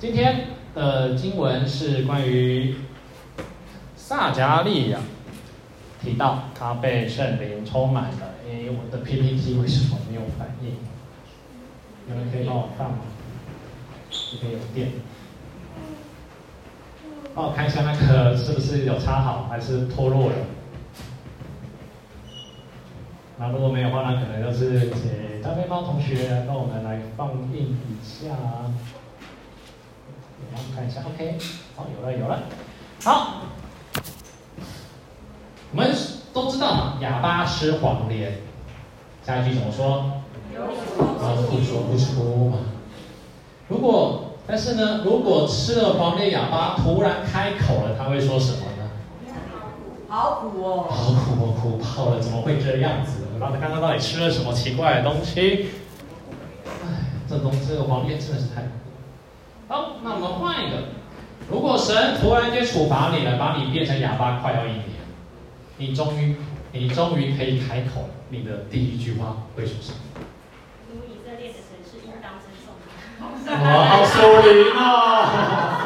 今天的经文是关于撒迦利亚提到他被圣灵充满了。哎，我的 PPT 为什么没有反应？你们可以帮我放吗？这边有电。帮我看一下那个是不是有插好，还是脱落了？那如果没有的话，那可能就是请张飞猫同学帮我们来放映一下。我们看一下，OK，好，有了，有了。好，我们都知道嘛，哑巴吃黄连，下一句怎么说？有不说不出嘛。如果但是呢，如果吃了黄连，哑巴突然开口了，他会说什么呢？好苦哦！好苦哦，苦爆了！怎么会这样子？然后他刚刚到底吃了什么奇怪的东西？哎，这东西这个黄连真的是太……好，那我们换一个。如果神突然间处罚你了，把你变成哑巴，快要一年，你终于，你终于可以开口了，你的第一句话会说什么？哇，好属灵哦！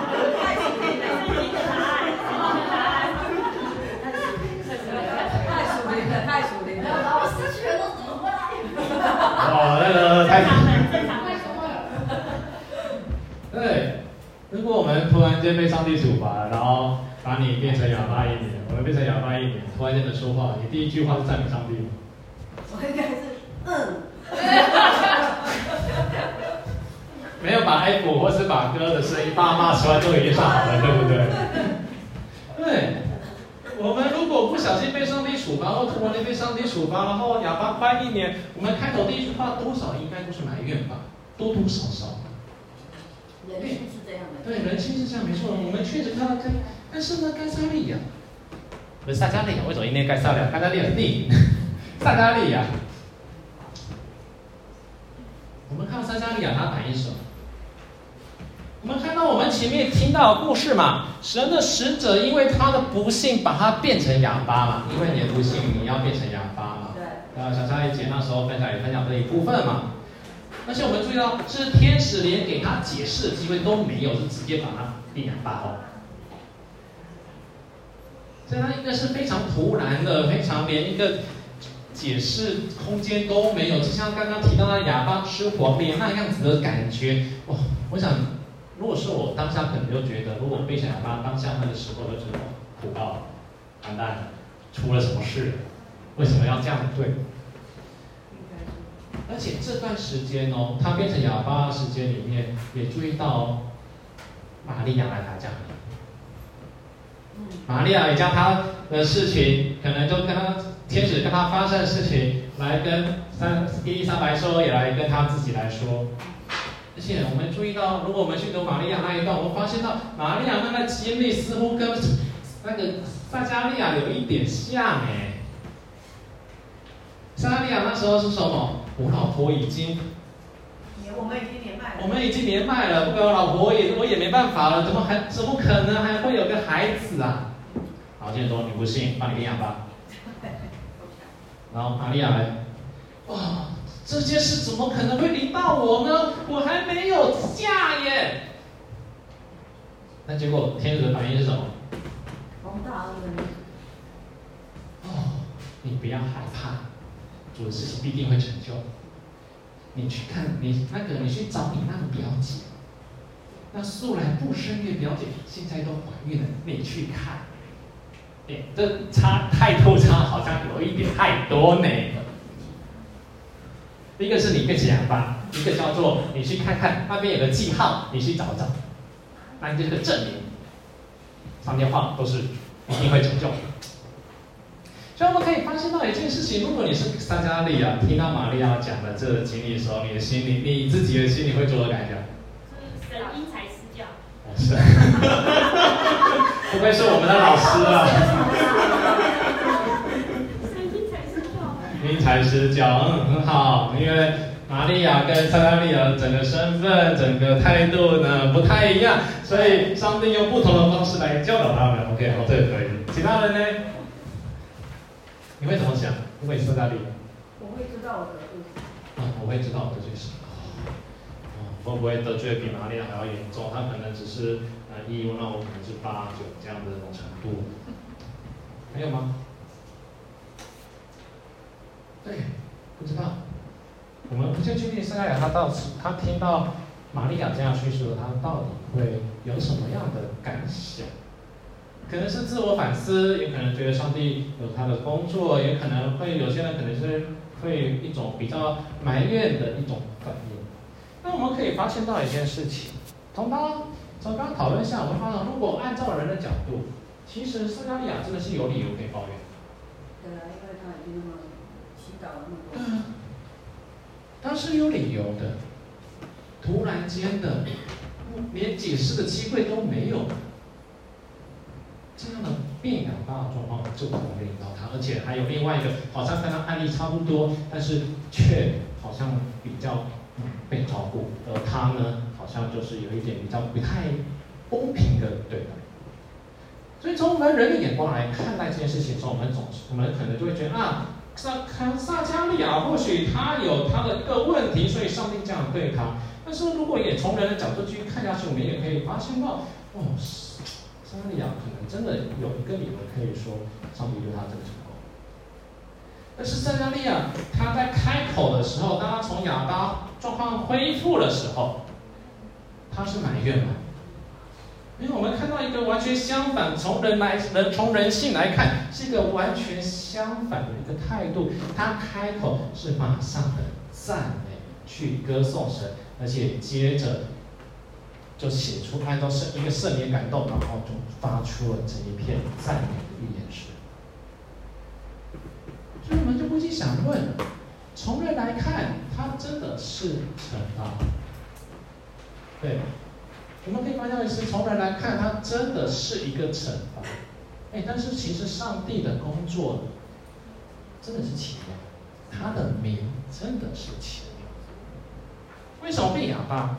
然间被上帝处罚，然后把你变成哑巴一年，我们变成哑巴一年，突然间的说话，你第一句话是赞美上帝吗？我应该是嗯。没有把 F 或是把歌的声音爸骂出来都已经算好了，对不对？对，我们如果不小心被上帝处罚，或突然间被上帝处罚，然后哑巴快一年，我们开头第一句话多少应该都是埋怨吧，多多少少。人。对，人性是这样，没错。我们确实看到该，但是呢，该撒利亚，不是撒加利亚，为什么应该该撒利亚？撒迦利亚是你，撒加利亚。我们看撒加利亚，他反应什么？我们看到我们前面听到的故事嘛，神的使者因为他的不幸把他变成哑巴嘛，因为你的不幸你要变成哑巴嘛。对。啊，小夏姐那时候分享也分享这一部分嘛。而且我们注意到，是天使连给他解释的机会都没有，是直接把他变哑巴哦。所以他应该是非常突然的，非常连一个解释空间都没有，就像刚刚提到的哑巴吃黄连那样子的感觉。哇，我想。如果是我当下可能就觉得，如果被小哑巴当下那个时候就知道苦到完蛋了，出了什么事？为什么要这样对？而且这段时间哦，他变成哑巴的时间里面，也注意到玛利亚来他家里。玛利亚也将他的事情，可能就跟他天使跟他发生的事情，来跟三伊丽莎白说，也来跟他自己来说。而且我们注意到，如果我们去读玛利亚那一段，我们发现到玛利亚那个经历似乎跟那个撒加利亚有一点像哎。撒迦利亚那时候是什么？我老婆已经，我们已经年迈了。我们已经年迈了，不管我老婆也我也没办法了，怎么还怎么可能还会有个孩子啊？好，接着说你不信，帮你领养吧。然后玛利亚来，哇。这件事怎么可能会临到我呢？我还没有嫁耶。那结果天使的反应是什么？王大人。哦，你不要害怕，主的事情必定会成就。你去看你那个，你去找你那个表姐，那素来不生育表姐现在都怀孕了，你去看。哎，这差太多差，好像有一点太多呢。一个是你变成哑巴，一个叫做你去看看那边有个记号，你去找找，那你就是个证明。上天话都是一定会成就。所以我们可以发现到一件事情：如果你是撒迦利亚，听到玛利亚讲的这个经历的时候，你的心里，你自己的心里会做何感想？是神因材施教。是。不愧是我们的老师啊。因材施教，嗯，很好。因为玛利亚跟撒迦利亚整个身份、整个态度呢不太一样，所以上帝用不同的方式来教导他们。OK，好，这个可以。其他人呢？你会怎么想？如果你是撒迦利亚？我会知道我的故事。啊，我会知道我的故事。哦，会不会得罪比玛利亚还要严重？他可能只是呃一，那我可能是八九这样的那种程度。还有吗？对，不知道。我们不确定撒迦利亚他到时他听到玛利亚这样叙述，他到底会有什么样的感想？可能是自我反思，也可能觉得上帝有他的工作，也可能会有些人可能是会一种比较埋怨的一种反应。那我们可以发现到一件事情，从刚从刚讨论下，我们发现，如果按照人的角度，其实撒加利亚真的是有理由可以抱怨。对啊，因为他已经那么祈祷了那么多。嗯，他是有理由的。突然间的，连解释的机会都没有。这样的变养大的状况就可能会引到他，而且还有另外一个，好像跟他案例差不多，但是却好像比较被照顾，而他呢，好像就是有一点比较不太公平的对待。所以从我们人的眼光来看待这件事情的时候，我们总是我们可能就会觉得啊，萨卡萨迦利亚或许他有他的一个问题，所以上帝这样对他。但是如果也从人的角度去看下去，我们也可以发现到，哦。撒利亚可能真的有一个理由可以说，上帝对他这个成功。但是撒迦利亚他在开口的时候，当他从亚巴状况恢复的时候，他是埋怨的？因为我们看到一个完全相反，从人来人从人性来看，是一个完全相反的一个态度。他开口是马上的赞美，去歌颂神，而且接着。就写出按照圣一个圣灵感动，然后就发出了这一片赞美的预言诗。所以我们就不禁想问：从人来看，他真的是惩罚？对，我们可以发现的是，从人来看，他真的是一个惩罚。哎，但是其实上帝的工作真的是奇妙，他的名真的是奇妙。为什么被哑巴？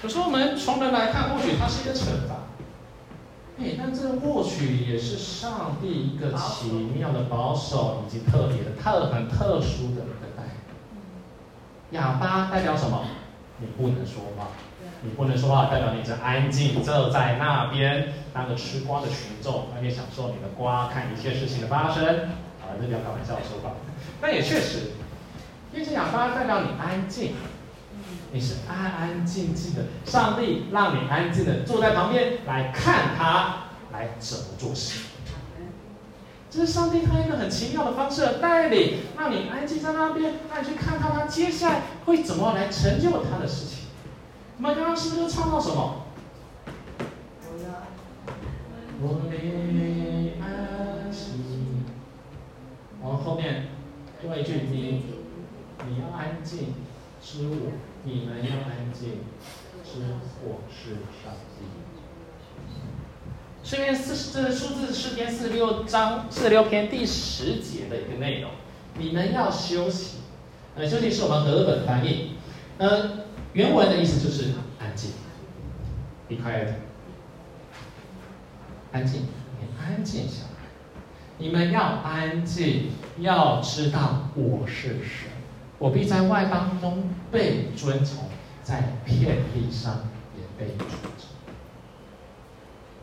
可是我们从人来看，或许它是一个惩罚，哎，但这或许也是上帝一个奇妙的保守以及特别的、特很特殊的一个带领。哑巴代表什么？你不能说话，你不能说话，代表你只安静坐在那边，当个吃瓜的群众，那边享受你的瓜，看一切事情的发生。啊，这比较开玩笑的说法，但也确实，因为这哑巴代表你安静。你是安安静静的，上帝让你安静的坐在旁边来看他，来怎么做事。这是上帝他一个很奇妙的方式带领，让你安静在那边，让你去看看，他接下来会怎么来成就他的事情。我们刚刚是不是唱到什么？我没安息。然后后面另外一句，你你要安静，是我。你们要安静，知我是上帝。诗篇四，这是数字诗篇四十六章四十六篇第十节的一个内容。你们要休息，呃，休息是我们和合本翻译，呃，原文的意思就是安静，be quiet，安静，你安静下来。你们要安静，要知道我是谁。我必在外邦中被尊崇，在遍地上也被尊崇。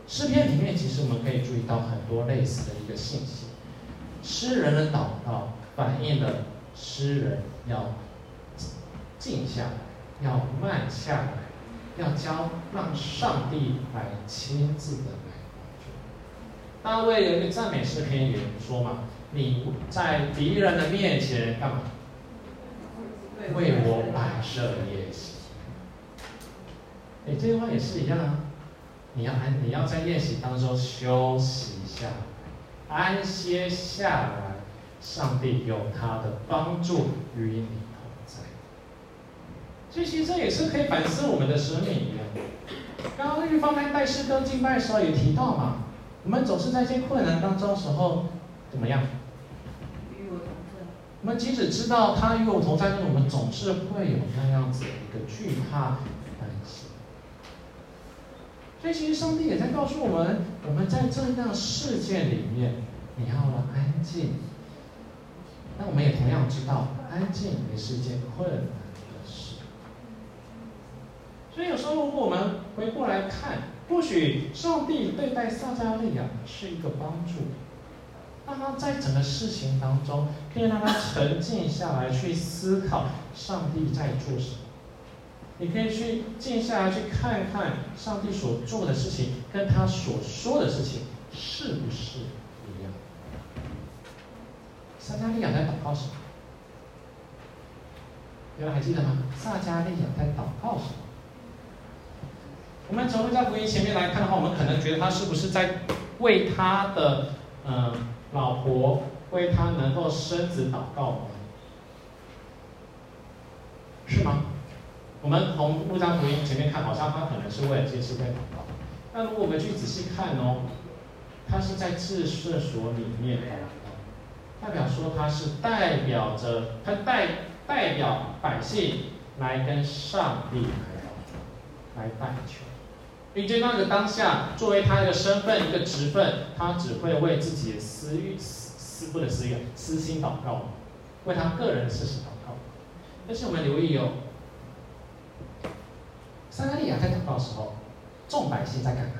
诗篇里面，其实我们可以注意到很多类似的一个信息。诗人的祷告反映了诗人要静下来，要慢下来，要教让上帝来亲自的来帮助。大卫有一个赞美诗篇也说嘛：“你在敌人的面前干嘛？”为我摆设宴席。哎，这句话也是一样啊。你要安，你要在宴席当中休息一下，安歇下来。上帝有他的帮助与你同在。所以其实这也是可以反思我们的生命一样。刚刚玉芳在带诗歌敬拜的时候也提到嘛，我们总是在一些困难当中时候怎么样？我们即使知道他与我同在，但是我们总是会有那样子的一个惧怕、担心。所以，其实上帝也在告诉我们：我们在这样世界里面，你要安静。那我们也同样知道，安静也是一件困难的事。所以有时候如果我们回过来看，或许上帝对待撒迦利亚是一个帮助，让他在整个事情当中可以让他沉静下来，去思考上帝在做什么。你可以去静下来，去看看上帝所做的事情跟他所说的事情是不是一样。撒迦利亚在祷告什么？有人还记得吗？撒迦利亚在祷告什么？我们从路加福音前面来看的话，我们可能觉得他是不是在为他的嗯、老婆，为他能够生子祷告吗？是吗？我们从路加福音前面看，好像他可能是为了这件事在祷告。那如果我们去仔细看哦，他是在至圣所里面祷告，代表说他是代表着他代代表百姓来跟上帝来来代求。并且那个当下，作为他一个身份、一个职分，他只会为自己的私欲、私私不的私欲、私心祷告，为他个人的事情祷告。但是我们留意哦，撒迦利亚在祷告的时候，众百姓在干嘛？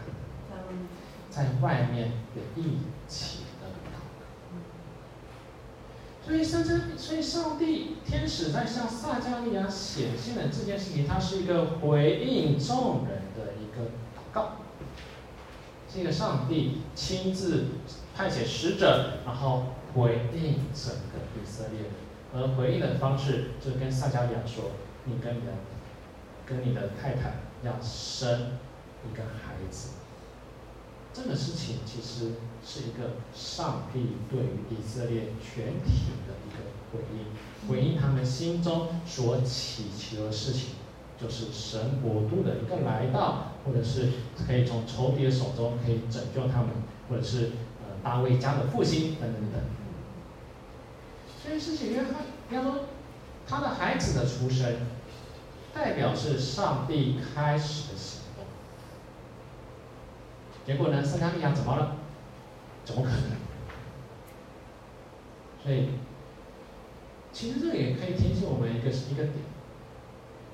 在外面的一起的祷告。所以上迦，所以上帝天使在向撒迦利亚显现的这件事情，它是一个回应众人的一个。这个上帝亲自派遣使者，然后回应整个以色列，而回应的方式就跟撒迦利亚说：“你跟你的跟你的太太要生一个孩子。”这个事情其实是一个上帝对于以色列全体的一个回应，回应他们心中所祈求的事情。就是神国度的一个来到，或者是可以从仇敌的手中可以拯救他们，或者是呃大卫家的复兴等等等。所以，事情因为他，说他的孩子的出生，代表是上帝开始的行动。结果呢，撒迦利亚怎么了？怎么可能？所以，其实这也可以提醒我们一个一个点。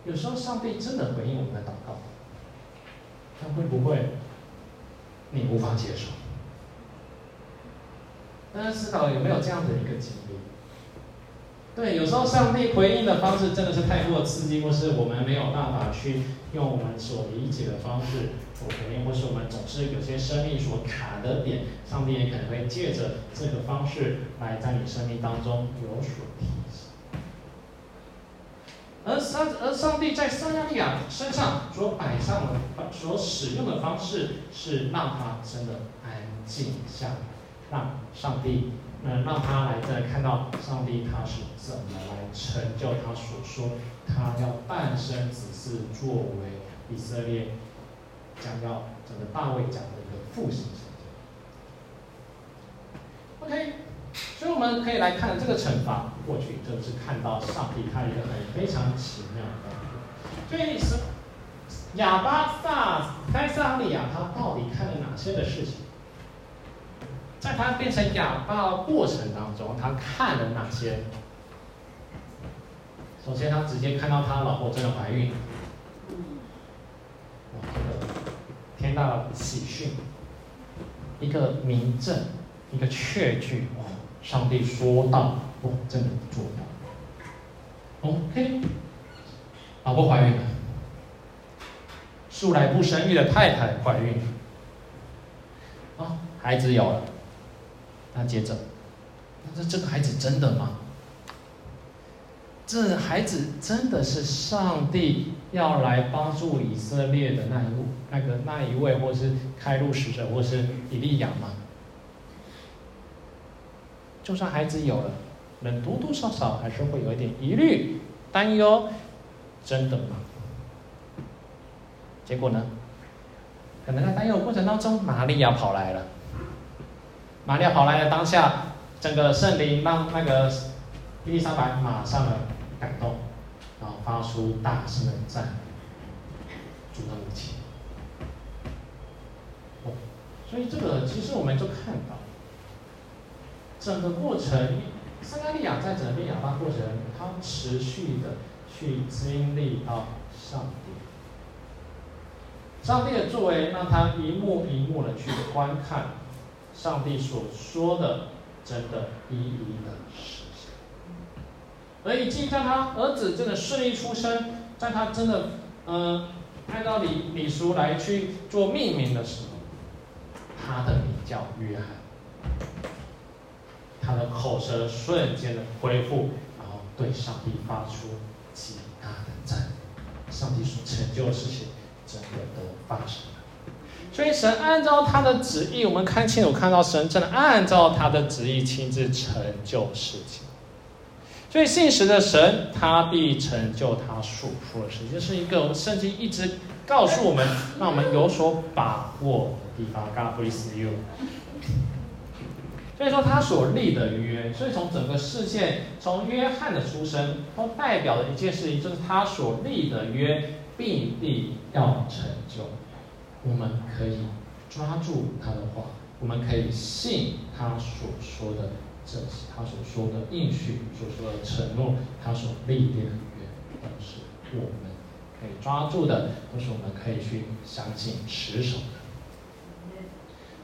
有时候上帝真的回应我们的祷告，但会不会你无法接受？大家思考有没有这样的一个经历？对，有时候上帝回应的方式真的是太过刺激，或是我们没有办法去用我们所理解的方式所回应，或是我们总是有些生命所卡的点，上帝也可能会借着这个方式来在你生命当中有所提醒。而上而上帝在撒迦利亚身上所摆上的、所使用的方式，是让他真的安静下来，让上帝，能，让他来再看到上帝他是怎么来成就他所说，他要诞生只是作为以色列将要整个大卫讲的一个复兴成就。OK。所以我们可以来看这个惩罚，过去就是看到上帝他一个很非常奇妙的。所以是亚巴撒该撒利亚他到底看了哪些的事情？在他变成哑巴的过程当中，他看了哪些？首先，他直接看到他老婆真的怀孕，哇，这个天大的喜讯，一个明证，一个确据，哇！上帝说到，哦，真的做到。OK，老婆怀孕了，素来不生育的太太怀孕了，啊，孩子有了。那接着，那这这个孩子真的吗？这孩子真的是上帝要来帮助以色列的那一路，那个那一位，或是开路使者，或是以利亚吗？就算孩子有了，人多多少少还是会有一点疑虑、担忧，真的吗？结果呢？可能在担忧的过程当中，玛利亚跑来了。玛利亚跑来的当下，整个圣灵让那个伊丽莎白马上的感动，然后发出大声的赞，主的母亲。所以这个其实我们就看到。整个过程，撒迦利亚在整个哑巴过程，他持续的去经历到上帝，上帝的作为让他一幕一幕的去观看，上帝所说的真的一一的实现。而以及在他儿子真的顺利出生，在他真的嗯、呃、按照礼礼俗来去做命名的时候，他的名叫约翰，他的口舌瞬间的恢复，然后对上帝发出极大的赞，上帝所成就的事情真的都发生了。所以神按照他的旨意，我们看清楚看到神真的按照他的旨意亲自成就事情。所以信实的神，他必成就他所说的事情，这是一个我们圣经一直告诉我们，让我们有所把握的地方。God bless you。所以说他所立的约，所以从整个事件，从约翰的出生，都代表了一件事情，就是他所立的约必定要成就。我们可以抓住他的话，我们可以信他所说的这些，他所说的应许，所说的承诺，他所立的约，都是我们可以抓住的，都是我们可以去相信持守。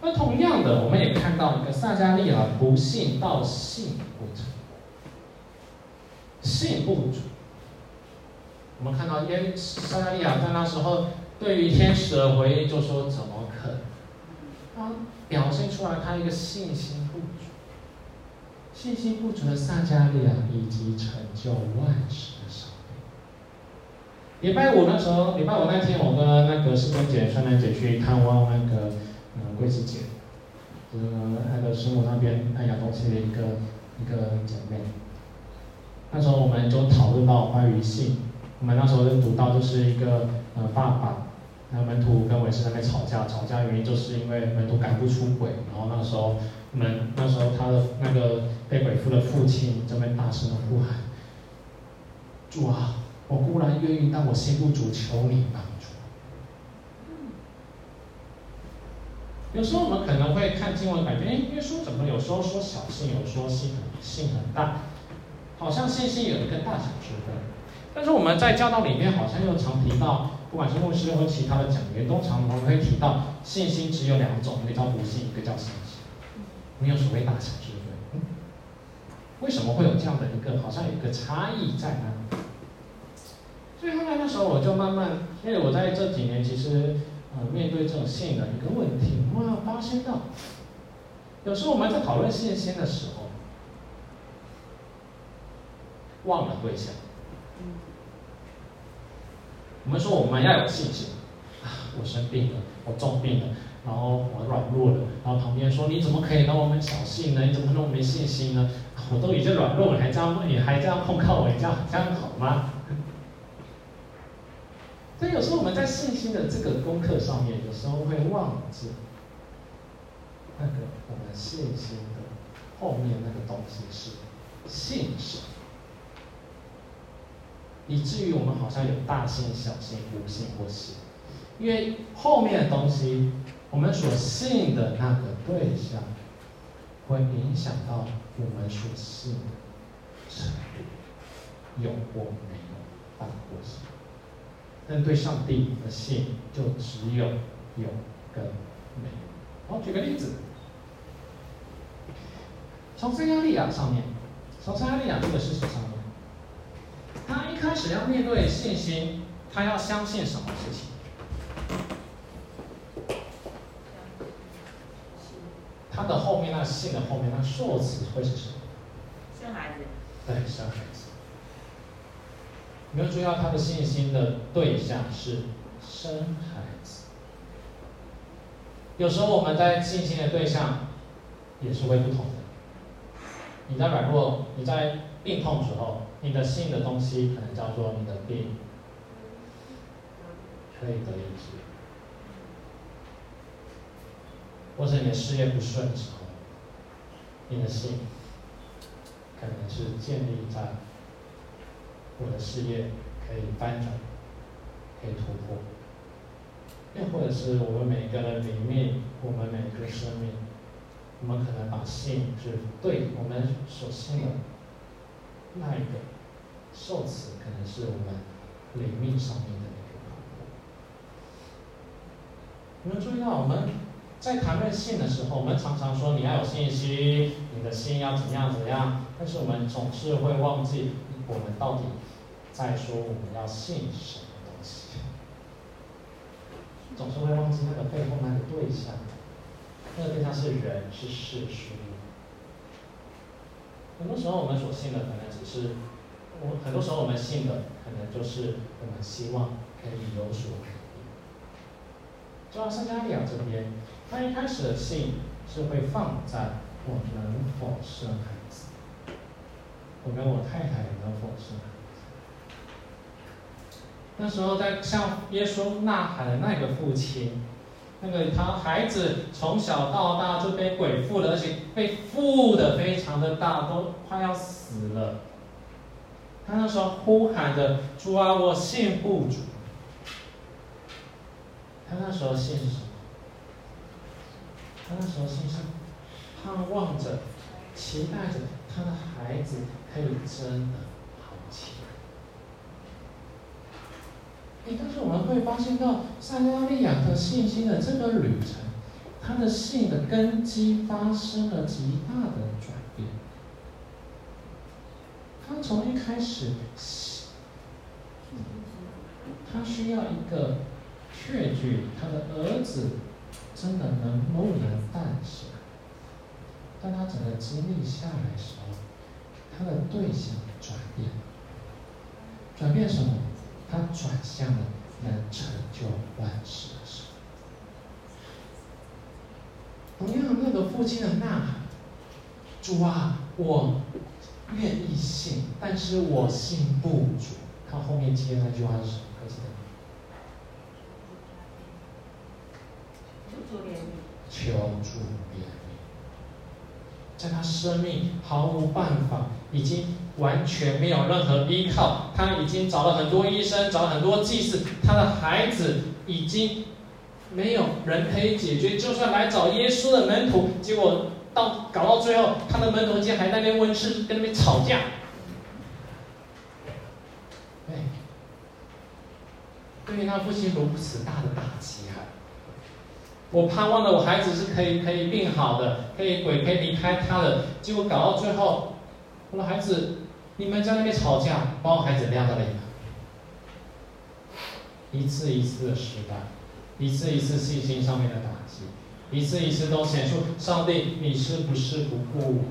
那同样的，我们也看到一个撒迦利亚不信到信不成，信不足。我们看到耶撒迦利亚在那时候对于天使的回应，就说：“怎么可能？”他表现出来他一个信心不足，信心不足的撒迦利亚以及成就万事的上帝。礼拜五那时候，礼拜五那天，我跟那个师兄姐、双兰姐去探望那个。嗯，桂子姐，就是那个师母那边爱亚东西的一个一个姐妹。那时候我们就讨论到关于信，我们那时候就读到就是一个呃爸爸，那门徒跟维斯在那边吵架，吵架原因就是因为门徒赶不出鬼，然后那时候门那时候他的那个被鬼附的父亲这边大声的呼喊：“主啊，我固然愿意，但我心不足，求你帮助。”有时候我们可能会看经文，感觉哎，耶稣怎么有时候说小信，有时候信很信很大，好像信心有一个大小之分。但是我们在教导里面好像又常提到，不管是牧师或其他的讲员，都常常会提到信心只有两种，一个叫不信，一个叫信心，没有所谓大小之分。为什么会有这样的一个好像有一个差异在呢？所以后来那时候我就慢慢，因为我在这几年其实。呃，面对这种信的一个问题，我们要发现到，有时候我们在讨论信心的时候，忘了对象。我们说我们要有信心，啊，我生病了，我重病了，然后我软弱了，然后旁边说你怎么可以让我们小信呢？你怎么那么没信心呢？我都已经软弱了，还这样，你还这样控告我，这样这样好吗？所以有时候我们在信心的这个功课上面，有时候会忘记那个我们信心的后面那个东西是信神，以至于我们好像有大信、小信、无信或信，因为后面的东西，我们所信的那个对象，会影响到我们所信的程度，有或没有大或小。但对上帝的信就只有有跟没有。我举个例子，从撒迦利亚上面，从撒迦利亚这个事情上面，他一开始要面对信心，他要相信什么事情？他的后面那信的后面那数词会是什么？生孩子。对，生孩子。没有注意到他的信心的对象是生孩子。有时候我们在信心的对象也是会不同的。你在软弱、你在病痛时候，你的信的东西可能叫做你的病可以得医治，或者你的事业不顺的时候，你的信可能是建立在。我的事业可以翻转，可以突破，又或者是我们每个人里面，我们每个生命，我们可能把信是对我们所信的那一个受词，可能是我们灵命上面的那个突破。你们注意到，我们在谈论信的时候，我们常常说你要有信心，你的心要怎样怎样，但是我们总是会忘记，我们到底在说我们要信什么东西，总是会忘记那个背后那个对象，那个对象是人，是事，是物。很多时候我们所信的可能只是，我很多时候我们信的可能就是我们希望可以有所改变。就像圣加利亚这边，他一开始的信是会放在我能否生孩子，我跟我太太能否生孩子。那时候在向耶稣呐喊的那个父亲。那个他孩子从小到大就被鬼附了，而且被附的非常的大，都快要死了。他那时候呼喊着：“主啊，我信不主。”他那时候信什么？他那时候信是盼望着、期待着他的孩子可以真的好起来。但是我们会发现到撒迦利亚的信心的这个旅程，他的信的根基发生了极大的转变。他从一开始，他需要一个确据，他的儿子真的能不能诞生？当他整个经历下来的时候，他的对象转变，转变什么？他转向了能成就万事的神。同样，那个父亲的呐喊：“主啊，我愿意信，但是我信不足。”他后面接那句话是什么？还记得吗？求助怜悯。在他生命毫无办法，已经完全没有任何依靠，他已经找了很多医生，找了很多祭司，他的孩子已经没有人可以解决，就算来找耶稣的门徒，结果到搞到最后，他的门徒竟然还在那边温室跟那边吵架。哎，对于他父亲如此大的打击啊！我盼望的，我孩子是可以可以病好的，可以鬼可以离开他的，结果搞到最后，我的孩子，你们在那边吵架，把我孩子晾在那里，一次一次的失败，一次一次信心上面的打击，一次一次都显出上帝你是不是不顾我？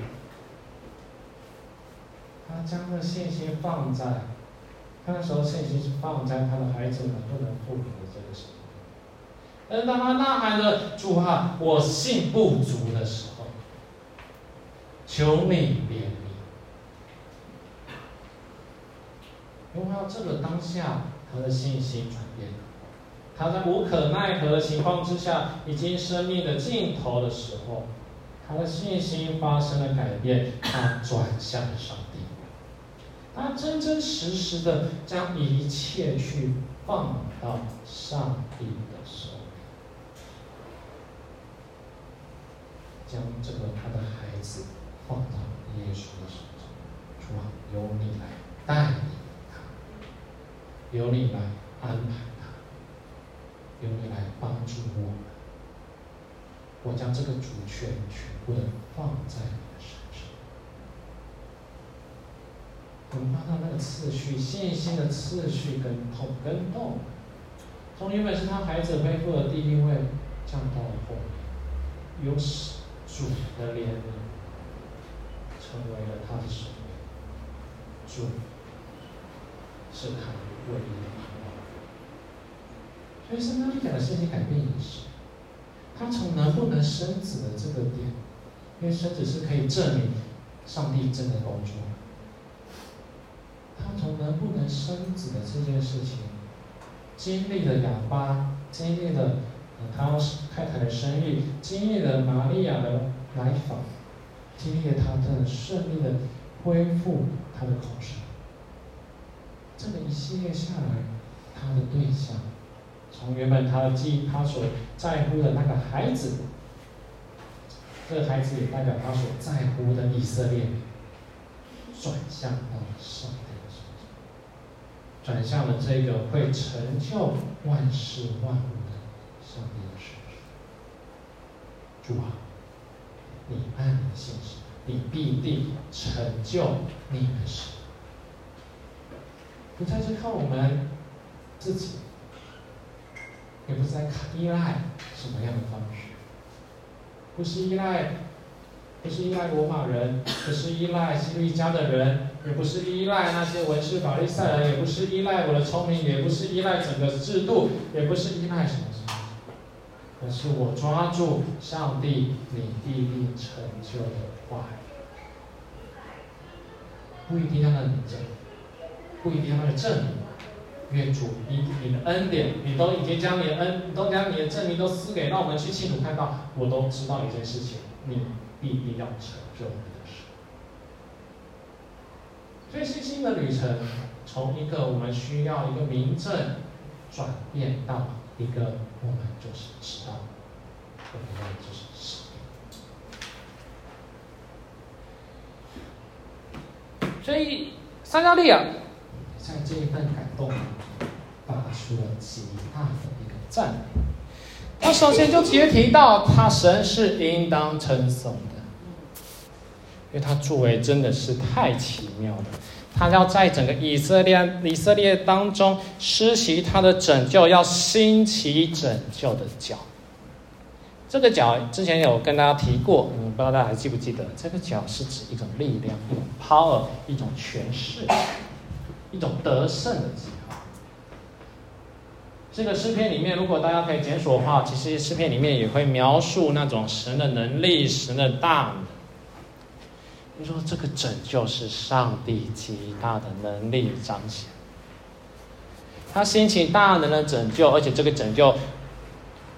他将这信心放在，他那时候信心是放在他的孩子能不能复活这个时候。而当他呐喊着“主啊，我信不足”的时候，求你怜悯。因为这个当下，他的信心转变了。他在无可奈何的情况之下，已经生命的尽头的时候，他的信心发生了改变，他转向了上帝。他真真实实的将一切去放到上帝的手里。将这个他的孩子放到耶稣的手中，主啊，由你来带领，由你来安排他，由你来帮助我们。我将这个主权全部的放在你的身上。我们看到那个次序，信心的次序跟同跟动，从原本是他孩子恢复的第一位，降到了后面，由。主的怜悯成为了他的生命，主是他的唯一。所以，撒迦利亚的信心改变也是，他从能不能生子的这个点，因为生子是可以证明上帝真的工作。他从能不能生子的这件事情，经历了哑巴，经历了。他太太的生育，经历了玛利亚的来访，经历了他的顺利的恢复他的口舌。这个一系列下来，他的对象，从原本他的记忆，他所在乎的那个孩子，这个孩子也代表他所在乎的以色列，转向到上帝的身上，转向了这个会成就万事万物的。上帝的事。主啊，你按你的信实，你必定成就你的事。不再是靠我们自己，也不再依赖什么样的方式，不是依赖，不是依赖罗马人，不是依赖希律家的人，也不是依赖那些文士法利赛人，也不是依赖我的聪明，也不是依赖整个制度，也不是依赖什么什么，而是我抓住上帝你必定成就的话语，不一定要那么正，不一定要那个证明，愿主以你的恩典，你都已经将你的恩，你都将你的证明都赐给，让我们去清楚看到，我都知道一件事情，你。必定要成就你的事。所以信心的旅程，从一个我们需要一个名证，转变到一个我们就是知道，我们就是使命。所以撒加利亚在这一份感动，发出了极大的一个赞美。他首先就直接提到，他神是应当称颂的。因为他作为真的是太奇妙了，他要在整个以色列以色列当中施行他的拯救，要兴起拯救的脚。这个脚之前有跟大家提过，嗯，不知道大家还记不记得？这个脚是指一种力量，power，一种权势，一种得胜的记号。这个诗篇里面，如果大家可以检索的话，其实诗篇里面也会描述那种神的能力、神的大能。你说这个拯救是上帝极大的能力彰显，他心情大能的拯救，而且这个拯救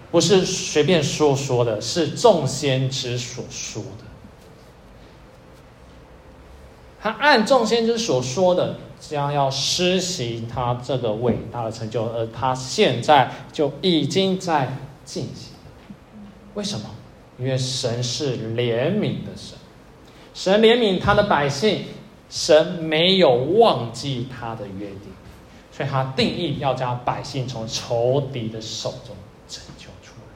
不是随便说说的，是众先知所说的。他按众先知所说的，将要施行他这个伟大的成就，而他现在就已经在进行。为什么？因为神是怜悯的神。神怜悯他的百姓，神没有忘记他的约定，所以他定义要将百姓从仇敌的手中拯救出来。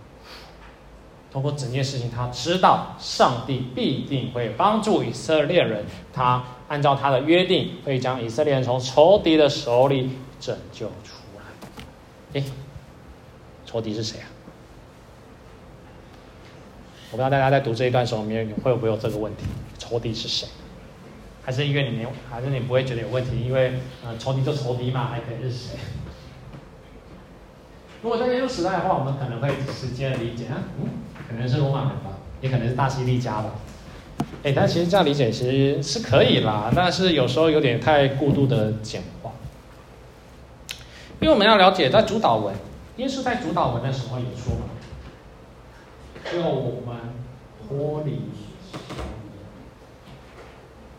通过整件事情，他知道上帝必定会帮助以色列人，他按照他的约定，会将以色列人从仇敌的手里拯救出来。诶，仇敌是谁啊？我不知道大家在读这一段时候，里面会不会有这个问题？仇敌是谁？还是因为你没有，还是你不会觉得有问题？因为呃，仇敌就仇敌嘛，还可以是谁？如果在耶稣时代的话，我们可能会直接的理解啊，嗯，可能是罗马人吧，也可能是大希利家吧。哎，但其实这样理解其实是可以啦，但是有时候有点太过度的简化。因为我们要了解，在主导文，耶稣在主导文的时候有说嘛，就我们脱离。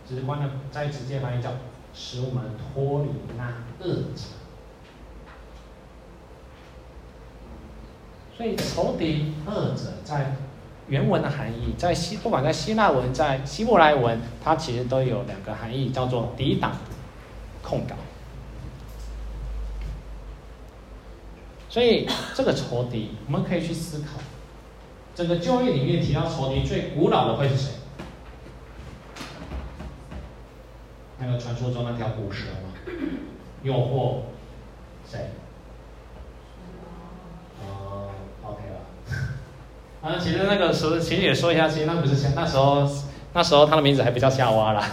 直观的，再直接翻译叫使我们脱离那恶者。所以仇敌恶者在原文的含义，在希不管在希腊文，在希伯来文，它其实都有两个含义，叫做抵挡、控告。所以这个仇敌，我们可以去思考，整个教育里面提到仇敌最古老的会是谁？那个传说中那条古蛇吗？诱惑谁？啊，其实那个时候，其实也说一下，其实那不是夏，那时候那时候他的名字还不叫夏娃啦。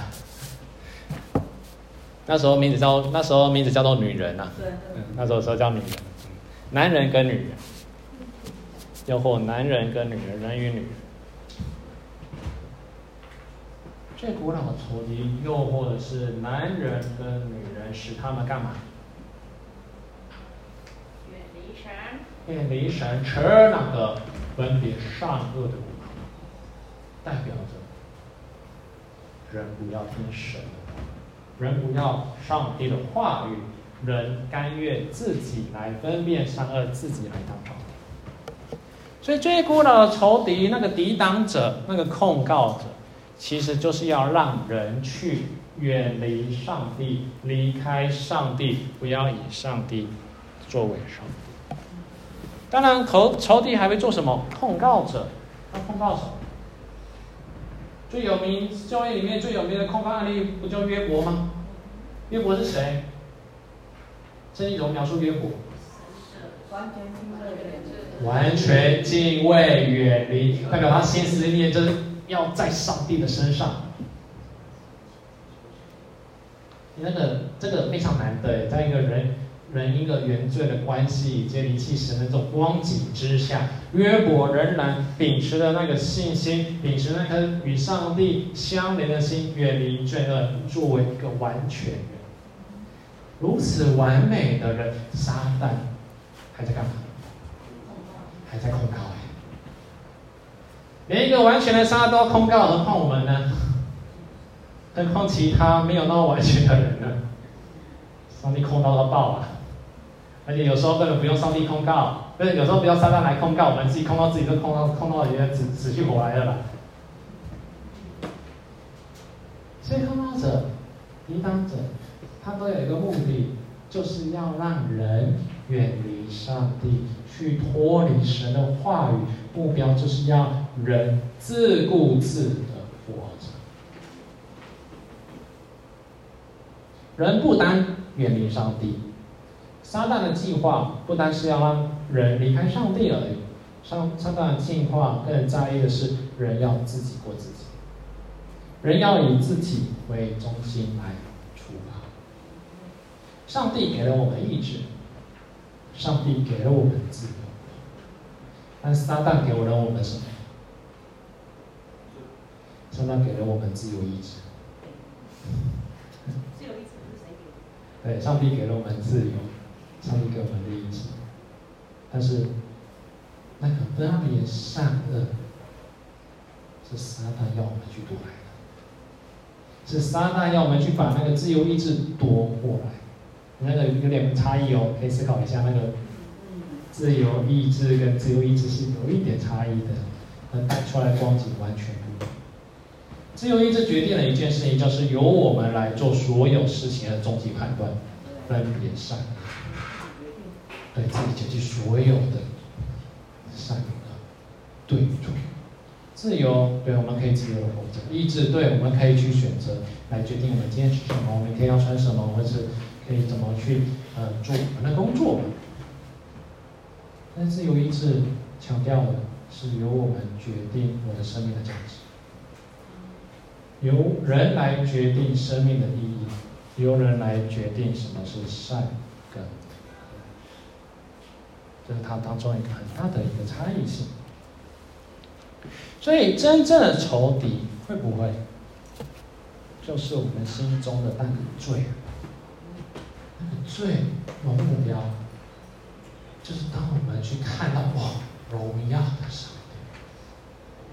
那时候名字叫那时候名字叫做女人呐、啊。对。嗯，那时候说叫女人，男人跟女人，又或男人跟女人，人与女人。最古老的仇敌诱惑的是男人跟女人，使他们干嘛？远离神，远离神，吃那个分别善恶的果，代表着人不要听神的话，人不要上帝的话语，人甘愿自己来分辨善恶，自己来当上帝。所以最古老的仇敌，那个抵挡者，那个控告者。其实就是要让人去远离上帝，离开上帝，不要以上帝作为上帝。当然，仇仇敌还会做什么？控告者，他控告什么？最有名旧约里面最有名的控告案例，不就约伯吗？约伯是谁？圣经怎么描述约伯？完全敬畏远离，代表他心思念真要在上帝的身上。你那个这个非常难得，在一个人人一个原罪的关系以及离弃神的这种光景之下，约伯仍然秉持着那个信心，秉持那颗与上帝相连的心，远离罪恶，作为一个完全人。如此完美的人，撒旦还在干嘛？还在控告哎！连一个完全的撒旦都控告，何况我们呢？何况其他没有那么完全的人呢？上帝控告到爆啊！而且有时候根本不用上帝控告，不是有时候不要撒旦来控告，我们自己控告自己都控告控告也死死去活来了啦。所以控告者、抵挡者，他都有一个目的，就是要让人远离上帝。去脱离神的话语，目标就是要人自顾自的活着。人不单远离上帝，撒旦的计划不单是要让人离开上帝而已，撒撒旦的计划更在意的是人要自己过自己，人要以自己为中心来出发。上帝给了我们意志。上帝给了我们自由，但撒旦给了我们什么？撒旦给了我们自由意志。自由意志是谁给的？对，上帝给了我们自由，上帝给我们的意志。但是，那个分别善恶，是撒旦要我们去夺来的，是撒旦要我们去把那个自由意志夺过来。那个有点差异哦，可以思考一下，那个自由意志跟自由意志是有一点差异的，能带出来光景完全不一样。自由意志决定了一件事情，就是由我们来做所有事情的终极判断，分别善对自己解决所有的善恶对错。自由，对，我们可以自由的活着；意志，对，我们可以去选择来决定我们今天吃什么，我们明天要穿什么，或者是。可以怎么去呃做我们的工作？但自由意志强调的是由我们决定我的生命的价值，由人来决定生命的意义，由人来决定什么是善这是它当中一个很大的一个差异性。所以，真正的仇敌会不会就是我们心中的那个罪？最目标，就是当我们去看到哇，荣耀的上帝，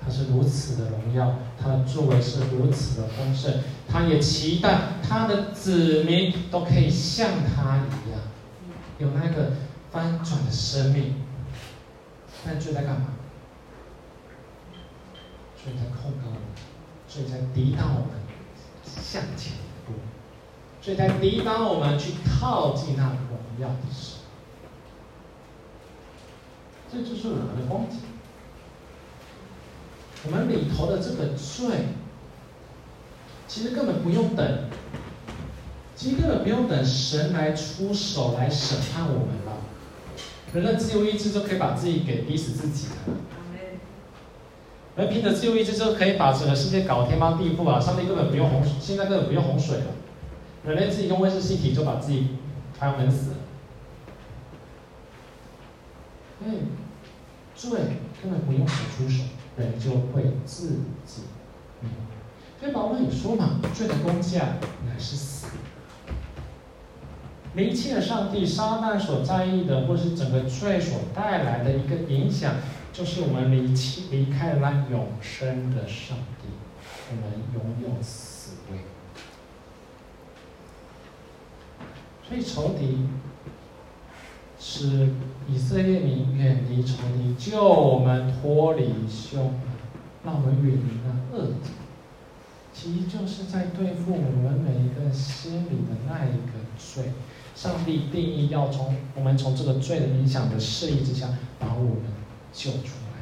他是如此的荣耀，他的作为是如此的丰盛，他也期待他的子民都可以像他一样，有那个翻转的生命。但罪在干嘛？罪在控告我们，罪在抵挡我们向前一步。所以才抵挡我们去靠近那荣耀的神，这就是我们的光景。我们里头的这个罪，其实根本不用等，其实根本不用等神来出手来审判我们。人的自由意志就可以把自己给逼死自己了。人凭着自由意志就可以把整个世界搞天翻地覆啊！上帝根本不用洪，现在根本不用洪水了。人类自己用温室气体就把自己开门死了，因为罪根本不用神出手，人就会自己。所以保罗也说嘛，罪的工价乃是死。离弃了上帝，撒旦所在意的，或是整个罪所带来的一个影响，就是我们离弃离开了永生的上帝，我们拥有死位。所以仇敌使以色列民远离仇敌，救我们脱离凶，让我们远离那恶者，其实就是在对付我们每一个心里的那一个罪。上帝定义要从我们从这个罪的影响的势力之下，把我们救出来。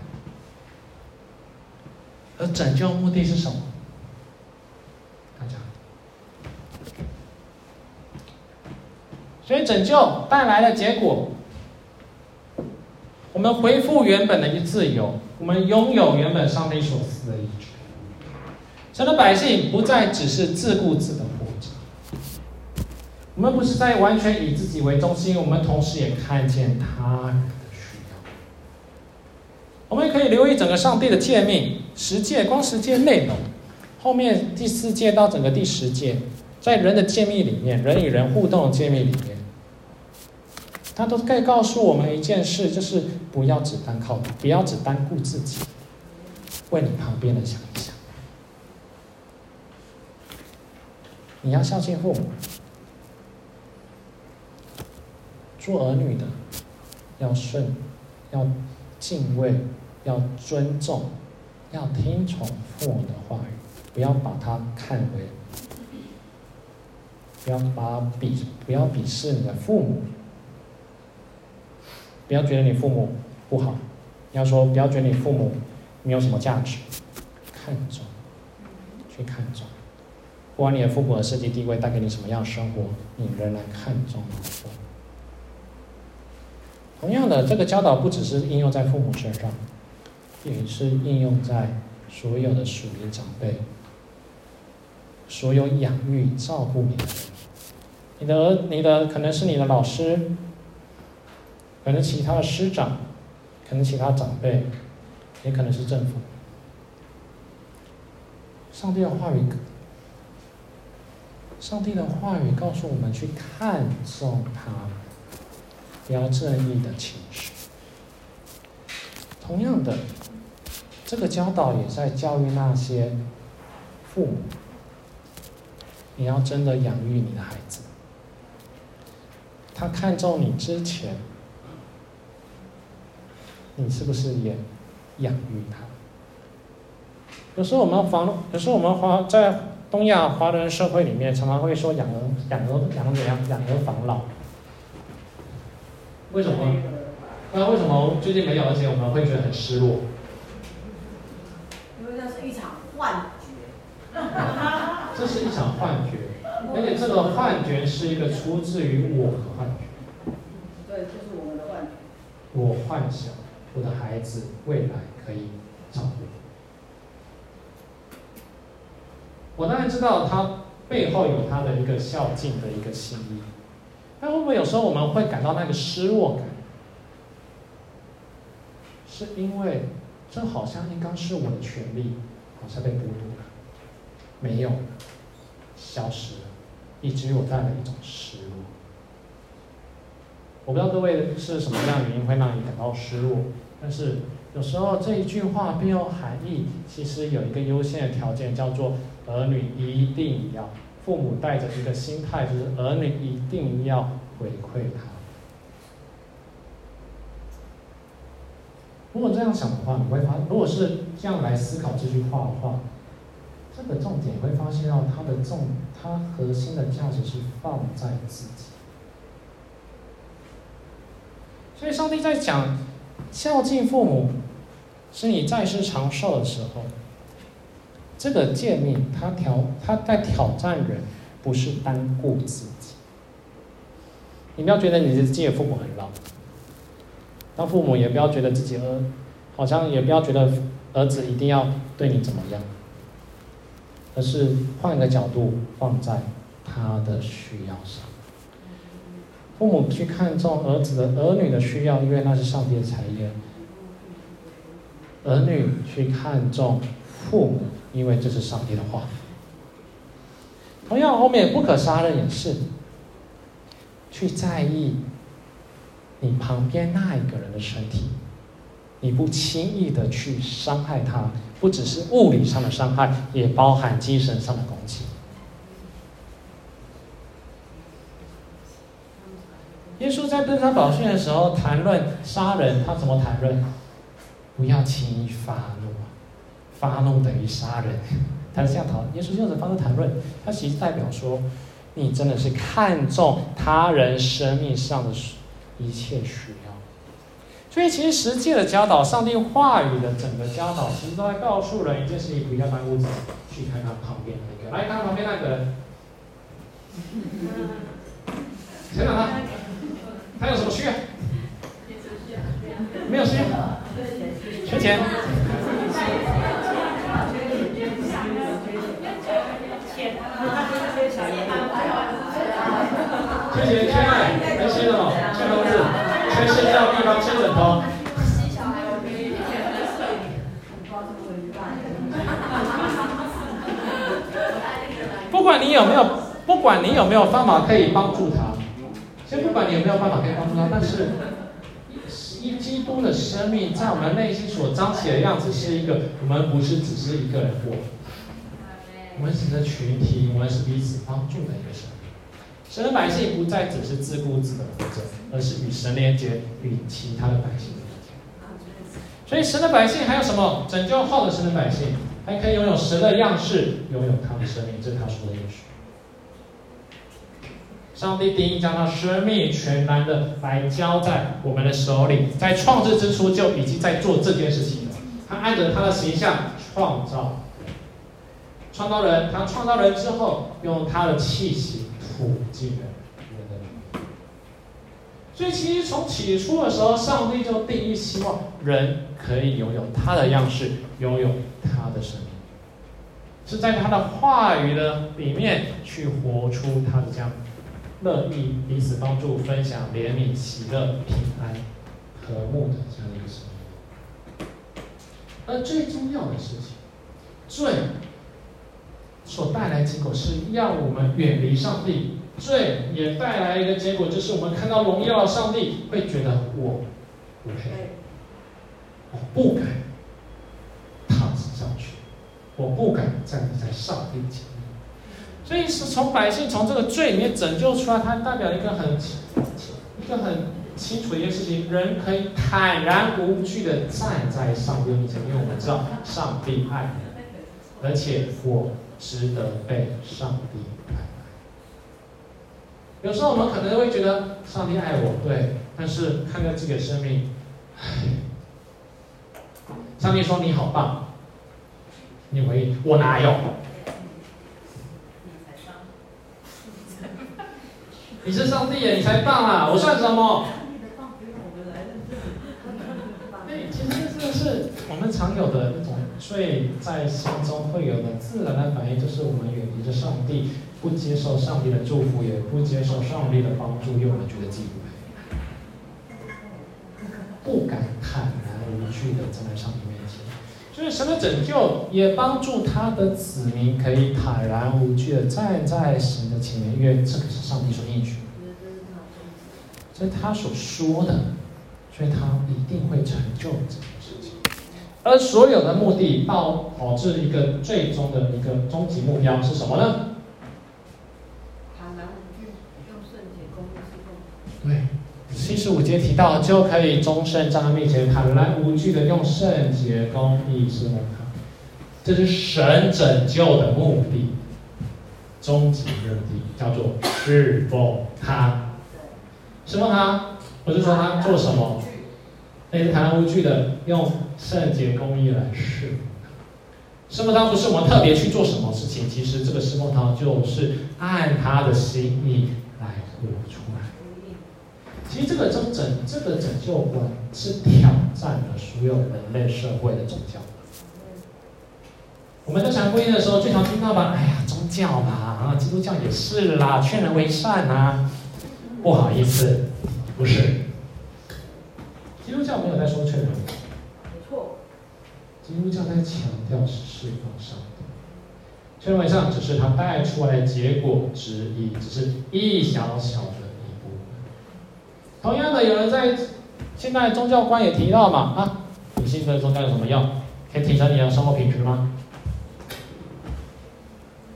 而拯救目的是什么？大家，所以拯救带来的结果，我们恢复原本的一自由，我们拥有原本上帝所赐的意志。神的百姓不再只是自顾自的，我们不是在完全以自己为中心，我们同时也看见他人的需要。我们可以留意整个上帝的诫命，十诫光十诫内容，后面第四诫到整个第十诫，在人的诫命里面，人与人互动的诫命里面，他都该告诉我们一件事，就是不要只单靠，不要只单顾自己，为你旁边的想一想。你要孝敬父母，做儿女的要顺，要敬畏，要尊重，要听从父母的话语，不要把他看为，不要把鄙，不要鄙视你的父母，不要觉得你父母不好，要说不要觉得你父母没有什么价值，看重，去看重。不管你的父母的世界地位带给你什么样的生活，你仍然看重父母。同样的，这个教导不只是应用在父母身上，也是应用在所有的属灵长辈、所有养育照顾你的人。你的儿，你的可能是你的老师，可能其他的师长，可能其他长辈，也可能是政府。上帝的话语。上帝的话语告诉我们去看重他，不要正义的情绪。同样的，这个教导也在教育那些父母，你要真的养育你的孩子。他看重你之前，你是不是也养育他？有时候我们防，有时候我们防在。东亚华人社会里面，常常会说养儿、养儿、养怎样？养儿防老。为什么？那为什么最近没有？而且我们会觉得很失落。因为那是一场幻觉。这是一场幻觉，而且这个幻觉是一个出自于我的幻觉。对，就是我们的幻觉。我幻想我的孩子未来可以照顾。我当然知道他背后有他的一个孝敬的一个心意，但会不会有时候我们会感到那个失落感？是因为这好像应该是我的权利，好像被剥夺了，没有了，消失了，以至于我带来一种失落。我不知道各位是什么样的原因会让你感到失落，但是有时候这一句话背后含义，其实有一个优先的条件，叫做。儿女一定要，父母带着一个心态，就是儿女一定要回馈他。如果这样想的话，你会发，如果是这样来思考这句话的话，这个重点会发现到它的重，它核心的价值是放在自己。所以上帝在讲孝敬父母，是你在世长寿的时候。这个诫命，他挑他在挑战人，不是单顾自己。你不要觉得你自己的父母很老，当父母也不要觉得自己儿，好像也不要觉得儿子一定要对你怎么样，而是换一个角度放在他的需要上。父母去看重儿子的儿女的需要，因为那是上帝的产业。儿女去看重父母。因为这是上帝的话。同样，后面不可杀人也是，去在意你旁边那一个人的身体，你不轻易的去伤害他，不只是物理上的伤害，也包含精神上的攻击。耶稣在登山宝训的时候谈论杀人，他怎么谈论？不要轻易发怒。发怒等于杀人，他是这样讨。耶稣用这方式谈论，他其实代表说，你真的是看重他人生命上的一切需要。所以，其实实际的教导，上帝话语的整个教导，其实都在告诉人一件事情：不要当屋子，去看看旁边那个，来看旁边那个人。谁讲的？他有什么需要？没有需要。缺钱。缺钱、缺爱，还缺什么？缺房子，缺睡觉地方，缺枕头。不管你有没有，不管你有没有方法可以帮助他，先不管你有没有办法可以帮助他，但是，一基督的生命在我们内心所彰显的样子，是一个我们不是只是一个人过，我们是个群体，我们是彼此帮助的一个生命。神的百姓不再只是自顾自的活着，而是与神连接，与其他的百姓连接。所以神的百姓还有什么？拯救后的神的百姓，还可以拥有神的样式，拥有他的生命，这是他说的应许。上帝定义将他生命全然的来交在我们的手里，在创世之初就已经在做这件事情了。他按着他的形象创造，创造人，他创造人之后，用他的气息。普进人，所以其实从起初的时候，上帝就定义希望人可以拥有他的样式，拥有他的生命，是在他的话语的里面去活出他的这样乐意彼此帮助、分享、怜悯、喜乐、平安、和睦的这样的一个生命。而最重要的事情，最。所带来的结果是要我们远离上帝，罪也带来一个结果，就是我们看到荣耀上帝会觉得我不配，我不敢踏上去，我不敢站在上帝前面。所以是从百姓从这个罪里面拯救出来，它代表一个很一个很清楚的一件事情：人可以坦然无惧的站在上帝面前，因为我们知道上帝爱我，而且我。值得被上帝爱。有时候我们可能会觉得上帝爱我，对，但是看看自己的生命，上帝说你好棒，你回应我哪有？你是上帝耶，你才棒啊，我算什么？对，其实这个是我们常有的一种。所以在心中会有的自然的反应，就是我们远离着上帝，不接受上帝的祝福，也不接受上帝的帮助，因为我们觉得自己不敢坦然无惧的站在上帝面前。所以神的拯救也帮助他的子民可以坦然无惧的站在神的前面，因为这个是上帝所应许，这是他所说的，所以他一定会成就而所有的目的，到导致一个最终的一个终极目标是什么呢？坦然无惧，用圣洁公义侍奉。对，七十五节提到，就可以终身站在面前坦然无惧的用圣洁公义侍奉他。这是神拯救的目的，终极目的叫做侍奉他。侍奉他，不是说他做什么。那是坦然无惧的用圣洁公义来侍奉他。侍奉他不是我们特别去做什么事情，其实这个侍奉他就是按他的心意来活出来。其实这个整整这个拯救观是挑战了所有人类社会的宗教。我们在传福音的时候，最常听到吧？哎呀，宗教嘛，啊，基督教也是啦，劝人为善啊。不好意思，不是。基督教没有在说劝人，没错。基督教在强调是释放上帝，劝人为善只是他带出来的结果之一，只是一小小的一部分。同样的，有人在现在宗教观也提到嘛，啊，你信这个宗教有什么用？可以提升你的生活品质吗？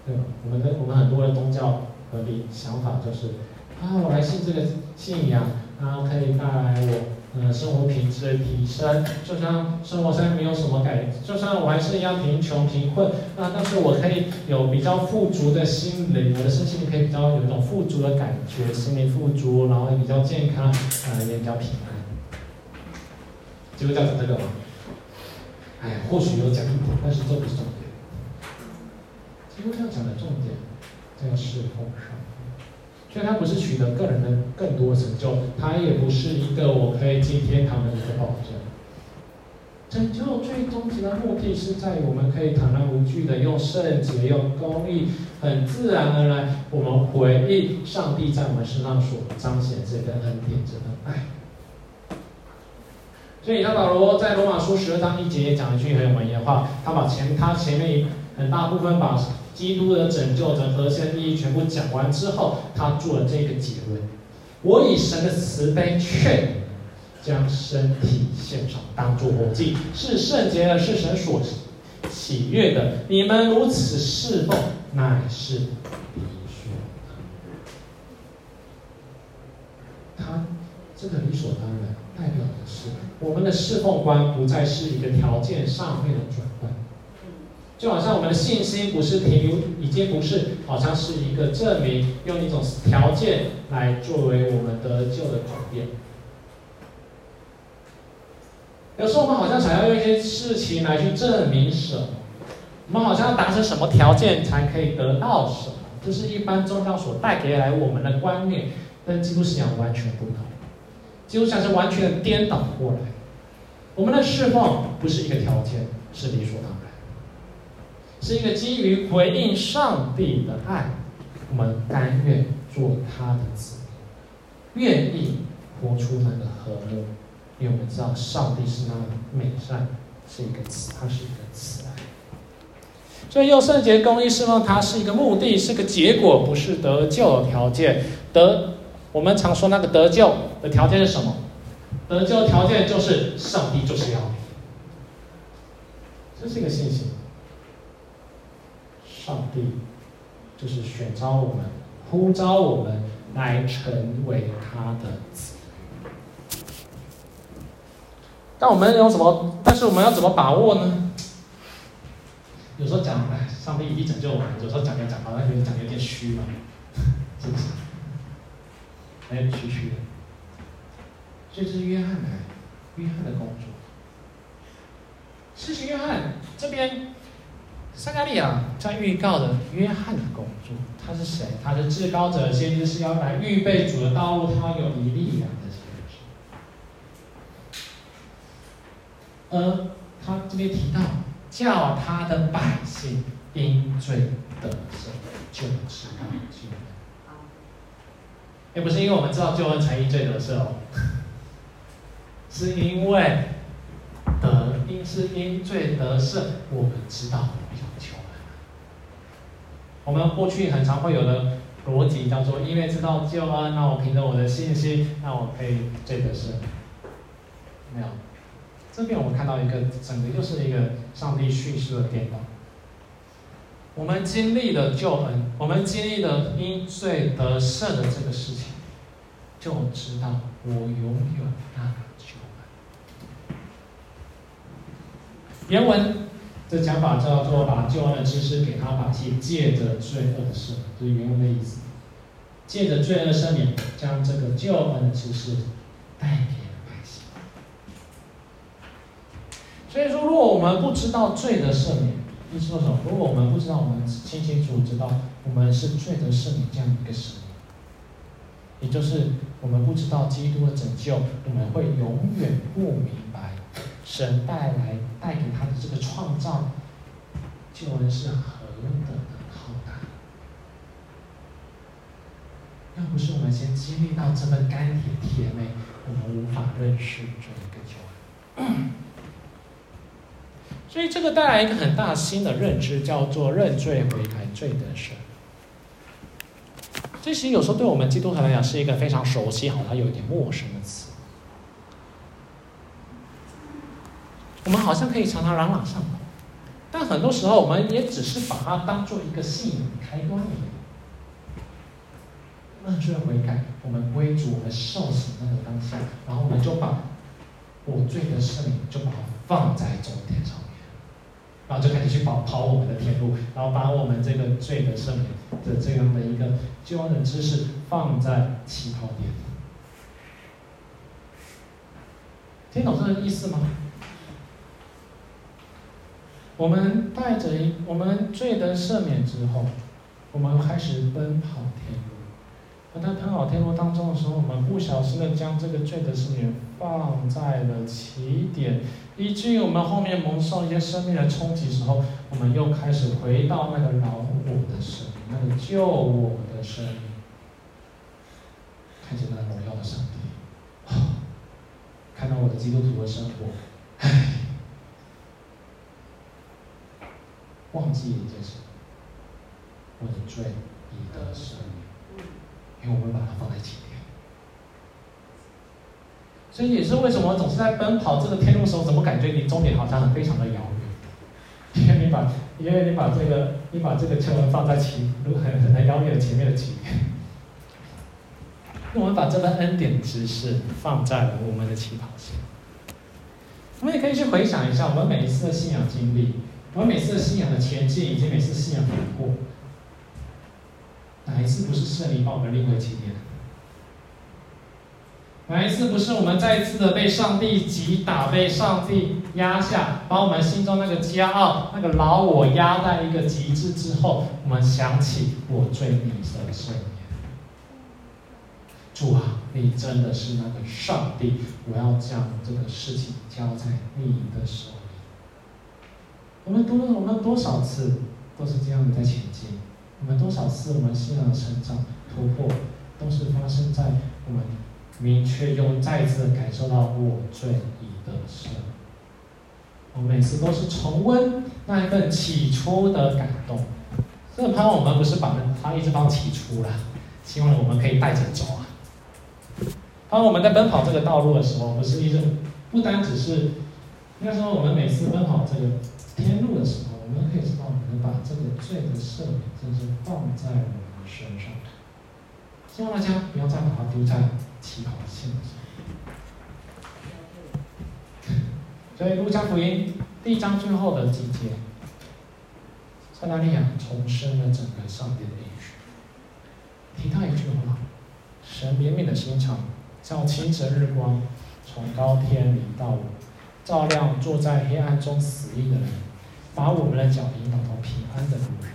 对吧？我们的我们很多的宗教和理想法就是，啊，我来信这个信仰，啊可以带来我。呃，生活品质的提升，就像生活上没有什么改，就像我还是一样贫穷贫困，那但是我可以有比较富足的心灵，我的身心可以比较有一种富足的感觉，心灵富足，然后也比较健康，呃，也比较平安。基督教讲这个吗？哎，或许有讲一点，但是这不是重点。基督教讲的重点叫侍奉上，所以它不是取得个人的更多成就，它也不是一个我可以进天堂的一个保证。拯救最终极的目的是在于我们可以坦然无惧的用圣洁、用公义，很自然而然，我们回应上帝在我们身上所彰显这份恩典、这份爱。所以，他保罗在罗马书十二章一节也讲一句很有文言的话，他把前他前面很大部分把基督的拯救的核心意义全部讲完之后，他做了这个结论：我以神的慈悲劝。将身体献上，当作活祭，是圣洁的，是神所喜悦的。你们如此侍奉，乃是理所当然。他这个理所当然，代表的是我们的侍奉观不再是一个条件上面的转换，就好像我们的信心不是停留，已经不是好像是一个证明，用一种条件来作为我们得救的转变。有时候我们好像想要用一些事情来去证明什么，我们好像要达成什么条件才可以得到什么，这是一般宗教所带给来我们的观念，跟基督信仰完全不同。基督信仰是完全颠倒过来，我们的释放不是一个条件，是理所当然，是一个基于回应上帝的爱，我们甘愿做他的子，愿意活出那个和睦。因为我们知道上帝是那么美善，是一个慈，他是一个慈爱。所以用圣洁公义侍奉他是一个目的，是个结果，不是得救的条件。得，我们常说那个得救的条件是什么？得救条件就是上帝就是要你，这是一个信心。上帝就是选召我们，呼召我们来成为他的子。但我们用什么？但是我们要怎么把握呢？有时候讲，哎，上帝一拯救我们。有时候讲讲讲，好像觉得讲有点虚嘛，是不是？还有点虚虚的。这是约翰的，约翰的工作。施洗约翰这边，撒迦利亚在预告的约翰的工作，他是谁？他是至高者，先知是要来预备主的道路，他有一利亚。而他这边提到，叫他的百姓因罪得赦，就是他。也不是因为我们知道救恩才因罪得赦哦，是因为得因是因罪得赦，我们知道。我们过去很常会有的逻辑叫做，因为知道救恩，那我凭着我的信心，那我可以罪得赦。没有。这边我们看到一个整个就是一个上帝叙事的颠倒。我们经历了救恩，我们经历了因罪得赦的这个事情，就知道我拥有那个救恩。原文这讲法叫做把救恩的知识给他百姓，借着罪恶的赦，这是原文的意思。借着罪恶赦免，将这个救恩的知识带给了百姓。所以说，如果我们不知道罪的赦免，意思说什么？如果我们不知道，我们清清楚楚知道我们是罪的赦免这样一个事，也就是我们不知道基督的拯救，我们会永远不明神带来带给他的这个创造救恩是何等的浩大。要不是我们先经历到这份甘甜甜美，我们无法认识这一个救恩。所以这个带来一个很大新的认知，叫做认罪悔改、罪得赦。这其实有时候对我们基督徒来讲是一个非常熟悉，好像有一点陌生的词。我们好像可以常常朗朗上口，但很多时候我们也只是把它当做一个信仰的开端而已。认罪悔改，我们归主，我们受死那个当下，然后我们就把我罪的赦免，就把它放在终点上面。然后就开始去跑跑我们的天路，然后把我们这个罪的赦免的这样的一个救恩的知识放在起跑点。听懂这个意思吗？我们带着一，我们罪得赦免之后，我们开始奔跑天路。而在奔跑天路当中的时候，我们不小心的将这个罪的赦免放在了起点，以至于我们后面蒙受一些生命的冲击时候，我们又开始回到那个老我的生命，那个救我的生命，看见那荣耀的上帝，看到我的基督徒的生活，唉。忘记一件事，我的罪已得赦免，因为我们把它放在前面。所以也是为什么总是在奔跑这个天路的时候，怎么感觉离终点好像很非常的遥远？因为你把，因为你把这个，你把这个经文放在起，很很遥远的前面的起点。我们把这份恩典的知识放在了我们的起跑线。我们也可以去回想一下，我们每一次的信仰经历。我们每次信仰的前进，以及每次信仰的过，哪一次不是胜利把我们拎回起点？哪一次不是我们再一次的被上帝击打、被上帝压下，把我们心中那个骄傲、那个老我压在一个极致之后，我们想起我追你的赦免。主啊，你真的是那个上帝，我要将这个事情交在你的手。我们多，我们多少次都是这样的在前进？我们多少次我们信仰的成长突破，都是发生在我们明确又再次感受到我最已得赦。我每次都是重温那一份起初的感动。这个盼望我们不是把它一直放起初了，希望我们可以带着走啊。当我们在奔跑这个道路的时候，不是一直不单只是应该说我们每次奔跑这个。天路的时候，我们可以知道，我们把这个罪的赦免，真是放在我们身上。希望大家不要再把它丢在起跑线上。所以，路加福音第一章最后的几节，撒迦利亚重申了整个上帝的应许，提到一句话：神怜悯的心肠，像清晨日光，从高天临到我。照亮坐在黑暗中死荫的人，把我们的脚引导到平安的路上。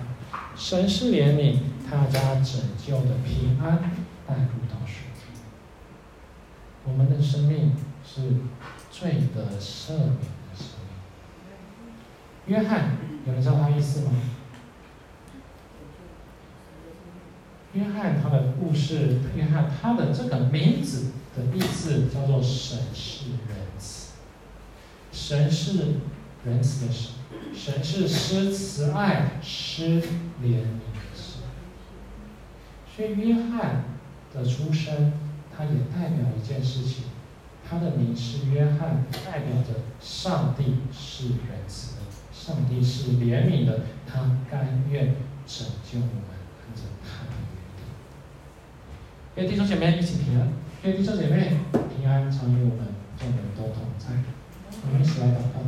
神是怜悯，他将拯救的平安带入到世界。我们的生命是罪得赦免的生命。约翰，有人知道他意思吗？约翰他的故事，约翰他的这个名字的意思叫做神是仁慈。神是仁慈的神，神是施慈爱、施怜悯的神。所以约翰的出生，他也代表一件事情，他的名是约翰，代表着上帝是仁慈的，上帝是怜悯的，他甘愿拯救我们，按照他的原则。愿弟兄姐妹一起平安，愿弟兄姐妹平安常与我们众人都同在。我们一起来祷告。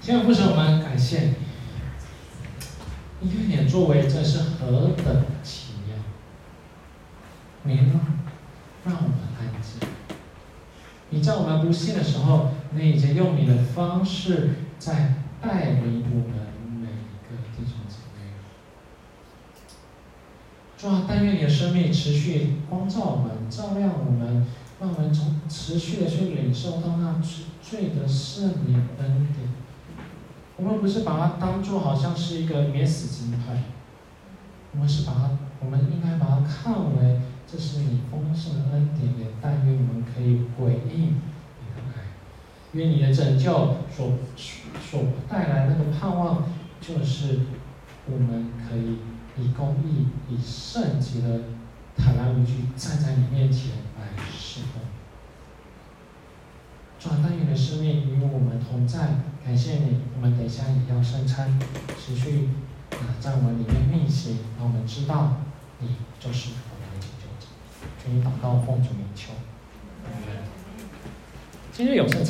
亲爱的父神，我们感谢你，因为你的作为真是何等奇妙。你让让我们安静。你在我们不信的时候，你已经用你的方式在带领我们每一个弟兄姐妹。主啊，但愿你的生命持续光照我们，照亮我们。让我们从持续的去领受到那罪的赦免恩典。我们不是把它当做好像是一个免死金牌，我们是把它，我们应该把它看为这是你丰盛的恩典，也但愿我们可以回应你的爱。因为你的拯救所所带来那个盼望，就是我们可以以公义、以圣洁的坦然无惧站在你面前。是的，主啊，但愿你的生命与我们同在，感谢你。我们等一下也要圣餐，持续啊，在我们里面运行，让我们知道你就是我们的拯救者。请你祷告奉主名求，今日有圣餐。